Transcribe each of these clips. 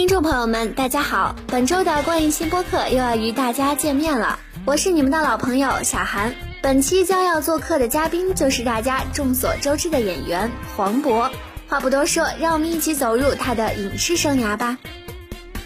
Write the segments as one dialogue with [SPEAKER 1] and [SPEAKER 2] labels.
[SPEAKER 1] 听众朋友们，大家好！本周的观影新播客又要与大家见面了，我是你们的老朋友小韩。本期将要做客的嘉宾就是大家众所周知的演员黄渤。话不多说，让我们一起走入他的影视生涯吧。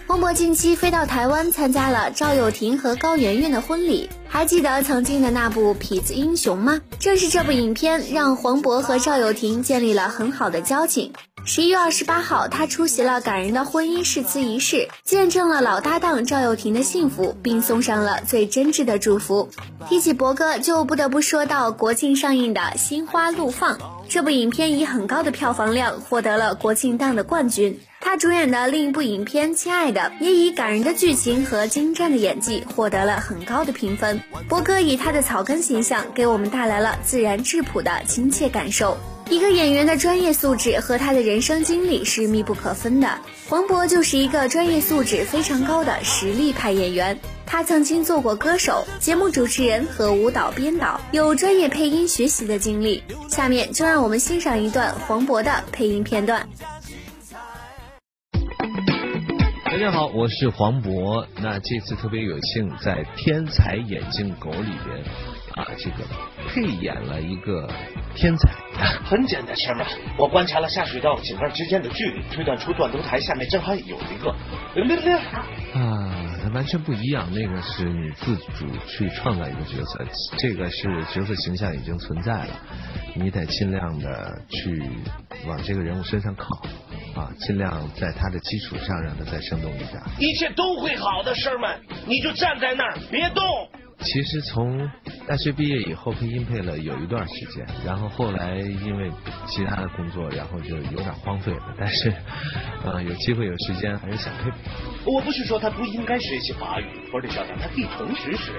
[SPEAKER 1] 黄渤近期飞到台湾参加了赵又廷和高圆圆的婚礼，还记得曾经的那部《痞子英雄》吗？正是这部影片让黄渤和赵又廷建立了很好的交情。十一月二十八号，他出席了感人的婚姻誓词仪式，见证了老搭档赵又廷的幸福，并送上了最真挚的祝福。提起博哥，就不得不说到国庆上映的《心花怒放》这部影片，以很高的票房量获得了国庆档的冠军。他主演的另一部影片《亲爱的》也以感人的剧情和精湛的演技获得了很高的评分。博哥以他的草根形象，给我们带来了自然质朴的亲切感受。一个演员的专业素质和他的人生经历是密不可分的。黄渤就是一个专业素质非常高的实力派演员。他曾经做过歌手、节目主持人和舞蹈编导，有专业配音学习的经历。下面就让我们欣赏一段黄渤的配音片段。
[SPEAKER 2] 大家好，我是黄渤。那这次特别有幸在《天才眼镜狗》里边啊，这个配演了一个天才。
[SPEAKER 3] 很简单，师妹，我观察了下水道井盖之间的距离，推断出断头台下面正好有一个。
[SPEAKER 2] 啊，完全不一样。那个是你自主去创造一个角色，这个是角色形象已经存在了，你得尽量的去往这个人物身上靠啊，尽量在他的基础上让他再生动一点。
[SPEAKER 3] 一切都会好的，师们，你就站在那儿别动。
[SPEAKER 2] 其实从大学毕业以后配音配了有一段时间，然后后来因为其他的工作，然后就有点荒废了。但是，呃，有机会有时间还是想配。
[SPEAKER 3] 我不是说他不应该学习法语，或者想让他可以同时学。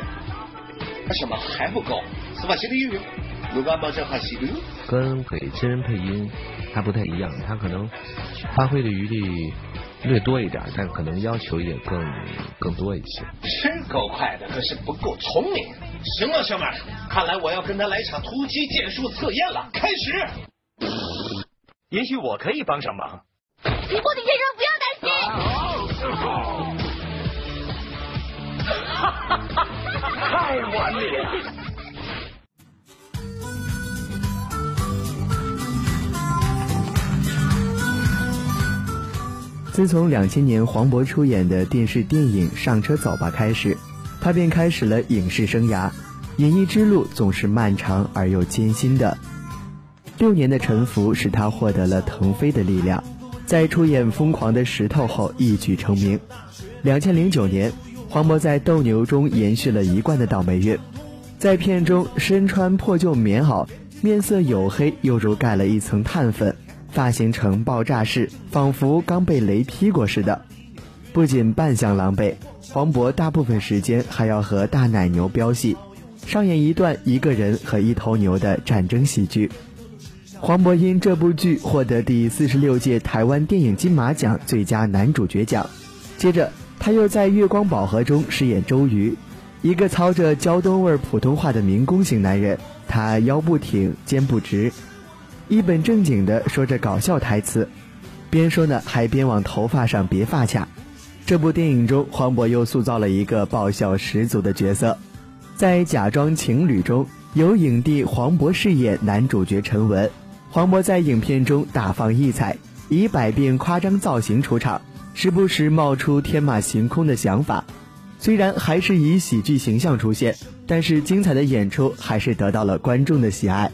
[SPEAKER 3] 什么还不够？司法西的英语，鲁班帮这哈西的。
[SPEAKER 2] 跟给真人配音还不太一样，他可能发挥的余地。略多一点，但可能要求也更更多一些。
[SPEAKER 3] 是够快的，可是不够聪明。行了，小妹，看来我要跟他来场突击剑术测验了。开始。
[SPEAKER 4] 也许我可以帮上忙。
[SPEAKER 5] 皮波的先生，不要担心。
[SPEAKER 4] 哈哈哈！太完美了。
[SPEAKER 6] 自从两千年黄渤出演的电视电影《上车走吧》开始，他便开始了影视生涯。演艺之路总是漫长而又艰辛的。六年的沉浮使他获得了腾飞的力量，在出演《疯狂的石头》后一举成名。两千零九年，黄渤在《斗牛》中延续了一贯的倒霉运，在片中身穿破旧棉袄，面色黝黑，犹如盖了一层炭粉。发型呈爆炸式，仿佛刚被雷劈过似的。不仅扮相狼狈，黄渤大部分时间还要和大奶牛飙戏，上演一段一个人和一头牛的战争喜剧。黄渤因这部剧获得第四十六届台湾电影金马奖最佳男主角奖。接着，他又在《月光宝盒》中饰演周瑜，一个操着胶东味普通话的民工型男人。他腰不挺，肩不直。一本正经地说着搞笑台词，边说呢还边往头发上别发卡。这部电影中，黄渤又塑造了一个爆笑十足的角色。在《假装情侣》中，由影帝黄渤饰演男主角陈文。黄渤在影片中大放异彩，以百变夸张造型出场，时不时冒出天马行空的想法。虽然还是以喜剧形象出现，但是精彩的演出还是得到了观众的喜爱。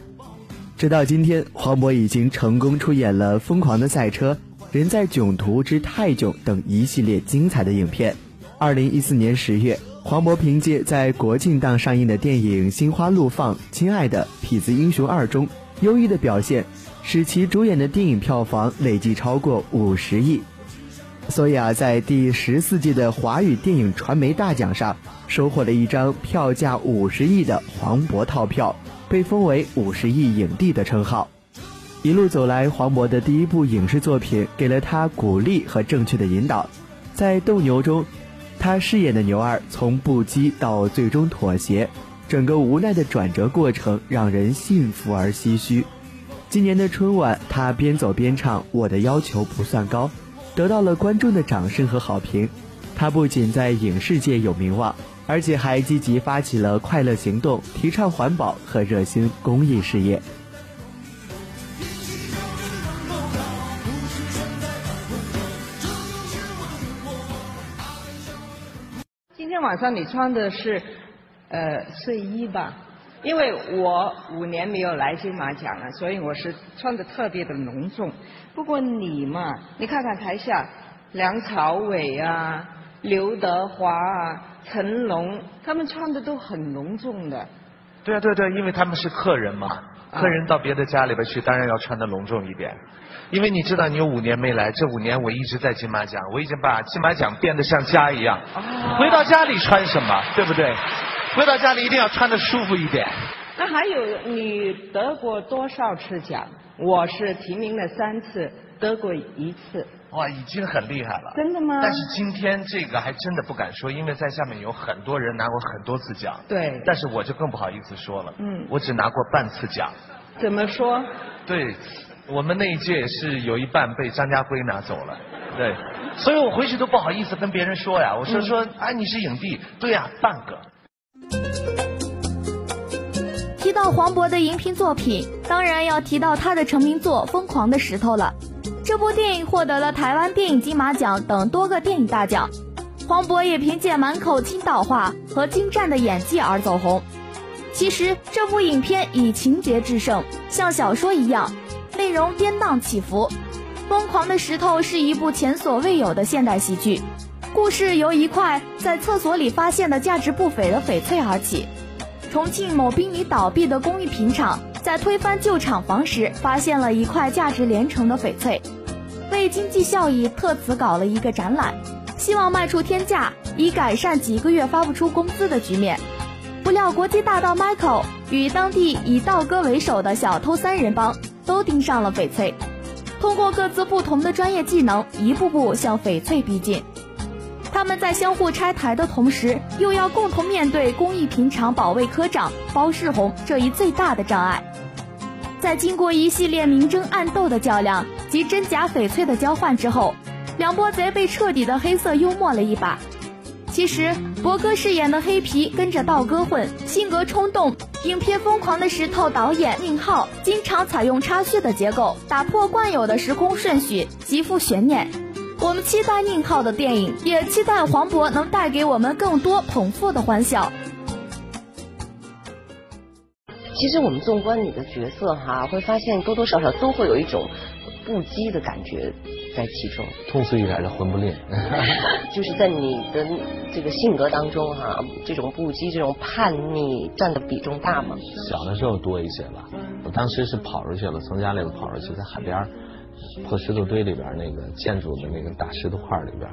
[SPEAKER 6] 直到今天，黄渤已经成功出演了《疯狂的赛车》《人在囧途之泰囧》等一系列精彩的影片。二零一四年十月，黄渤凭借在国庆档上映的电影《心花怒放》《亲爱的痞子英雄二》中优异的表现，使其主演的电影票房累计超过五十亿。所以啊，在第十四届的华语电影传媒大奖上，收获了一张票价五十亿的黄渤套票。被封为五十亿影帝的称号，一路走来，黄渤的第一部影视作品给了他鼓励和正确的引导。在《斗牛》中，他饰演的牛二从不羁到最终妥协，整个无奈的转折过程让人信服而唏嘘。今年的春晚，他边走边唱《我的要求不算高》，得到了观众的掌声和好评。他不仅在影视界有名望，而且还积极发起了快乐行动，提倡环保和热心公益事业。
[SPEAKER 7] 今天晚上你穿的是呃睡衣吧？因为我五年没有来金马奖了，所以我是穿的特别的隆重。不过你嘛，你看看台下梁朝伟啊、刘德华啊、成龙，他们穿的都很隆重的。
[SPEAKER 8] 对啊，对对，因为他们是客人嘛，客人到别的家里边去，当然要穿的隆重一点。因为你知道，你有五年没来，这五年我一直在金马奖，我已经把金马奖变得像家一样。回到家里穿什么，对不对？回到家里一定要穿的舒服一点。
[SPEAKER 7] 那还有你得过多少次奖？我是提名了三次，得过一次。
[SPEAKER 8] 哇，已经很厉害了。
[SPEAKER 7] 真的吗？
[SPEAKER 8] 但是今天这个还真的不敢说，因为在下面有很多人拿过很多次奖。
[SPEAKER 7] 对。
[SPEAKER 8] 但是我就更不好意思说了。
[SPEAKER 7] 嗯。
[SPEAKER 8] 我只拿过半次奖。
[SPEAKER 7] 怎么说？
[SPEAKER 8] 对，我们那一届是有一半被张家辉拿走了。对。所以我回去都不好意思跟别人说呀。我说说，哎，你是影帝？对呀，半个。
[SPEAKER 9] 提到黄渤的荧屏作品，当然要提到他的成名作《疯狂的石头》了。这部电影获得了台湾电影金马奖等多个电影大奖，黄渤也凭借满口青岛话和精湛的演技而走红。其实这部影片以情节制胜，像小说一样，内容跌宕起伏。《疯狂的石头》是一部前所未有的现代喜剧，故事由一块在厕所里发现的价值不菲的翡翠而起。重庆某濒临倒闭的工艺品厂在推翻旧厂房时，发现了一块价值连城的翡翠，为经济效益，特此搞了一个展览，希望卖出天价，以改善几个月发不出工资的局面。不料国际大盗 Michael 与当地以道哥为首的小偷三人帮都盯上了翡翠，通过各自不同的专业技能，一步步向翡翠逼近。他们在相互拆台的同时，又要共同面对工艺品厂保卫科长包世红这一最大的障碍。在经过一系列明争暗斗的较量及真假翡翠的交换之后，两波贼被彻底的黑色幽默了一把。其实，博哥饰演的黑皮跟着道哥混，性格冲动。影片《疯狂的石头》导演宁浩经常采用插叙的结构，打破惯有的时空顺序，极富悬念。我们期待宁浩的电影，也期待黄渤能带给我们更多捧腹的欢笑。
[SPEAKER 10] 其实我们纵观你的角色哈，会发现多多少少都会有一种不羁的感觉在其中。
[SPEAKER 2] 通俗一点叫魂不吝。
[SPEAKER 10] 就是在你的这个性格当中哈，这种不羁、这种叛逆占的比重大吗？
[SPEAKER 2] 小的时候多一些吧。我当时是跑出去了，从家里头跑出去，在海边。破石头堆里边那个建筑的那个大石头块里边，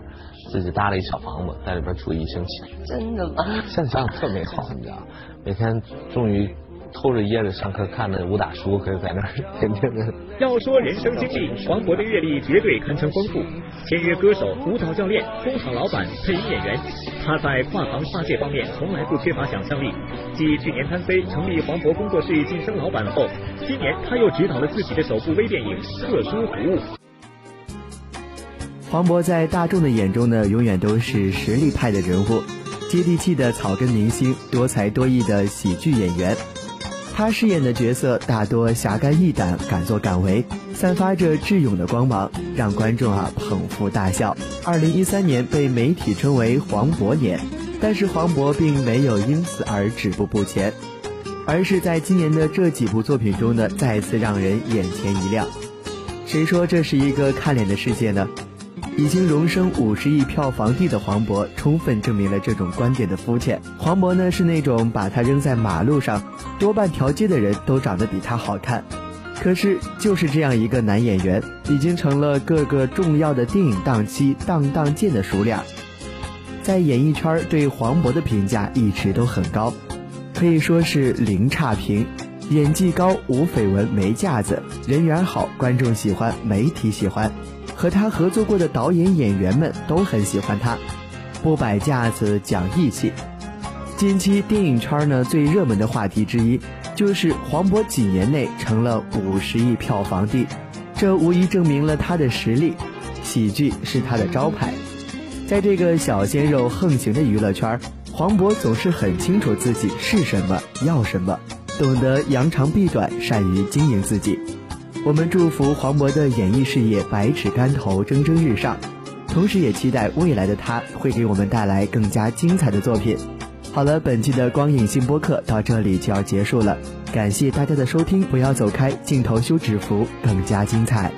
[SPEAKER 2] 自己搭了一小房子，在里边住一星期。
[SPEAKER 10] 真的吗？
[SPEAKER 2] 现在想想特美好，你知道？每天终于偷着掖着上课看的武打书，可以在那儿天天的。
[SPEAKER 11] 要说人生经历，黄渤的阅历绝对堪称丰富。签约歌手、舞蹈教练、工厂老板、配音演员，他在跨行跨界方面从来不缺乏想象力。继去年贪飞成立黄渤工作室晋升老板后，今年他又执导了自己的首部微电影《特殊服务》。
[SPEAKER 6] 黄渤在大众的眼中呢，永远都是实力派的人物，接地气的草根明星，多才多艺的喜剧演员。他饰演的角色大多侠肝义胆、敢作敢为，散发着智勇的光芒，让观众啊捧腹大笑。二零一三年被媒体称为黄渤年，但是黄渤并没有因此而止步不前，而是在今年的这几部作品中呢，再次让人眼前一亮。谁说这是一个看脸的世界呢？已经荣升五十亿票房帝的黄渤，充分证明了这种观点的肤浅。黄渤呢是那种把他扔在马路上，多半条街的人都长得比他好看。可是就是这样一个男演员，已经成了各个重要的电影档期当当见的熟脸。在演艺圈对黄渤的评价一直都很高，可以说是零差评。演技高，无绯闻，没架子，人缘好，观众喜欢，媒体喜欢。和他合作过的导演、演员们都很喜欢他，不摆架子，讲义气。近期电影圈呢最热门的话题之一，就是黄渤几年内成了五十亿票房帝，这无疑证明了他的实力。喜剧是他的招牌。在这个小鲜肉横行的娱乐圈，黄渤总是很清楚自己是什么，要什么，懂得扬长避短，善于经营自己。我们祝福黄渤的演艺事业百尺竿头，蒸蒸日上，同时也期待未来的他会给我们带来更加精彩的作品。好了，本期的光影新播客到这里就要结束了，感谢大家的收听，不要走开，镜头修指符更加精彩。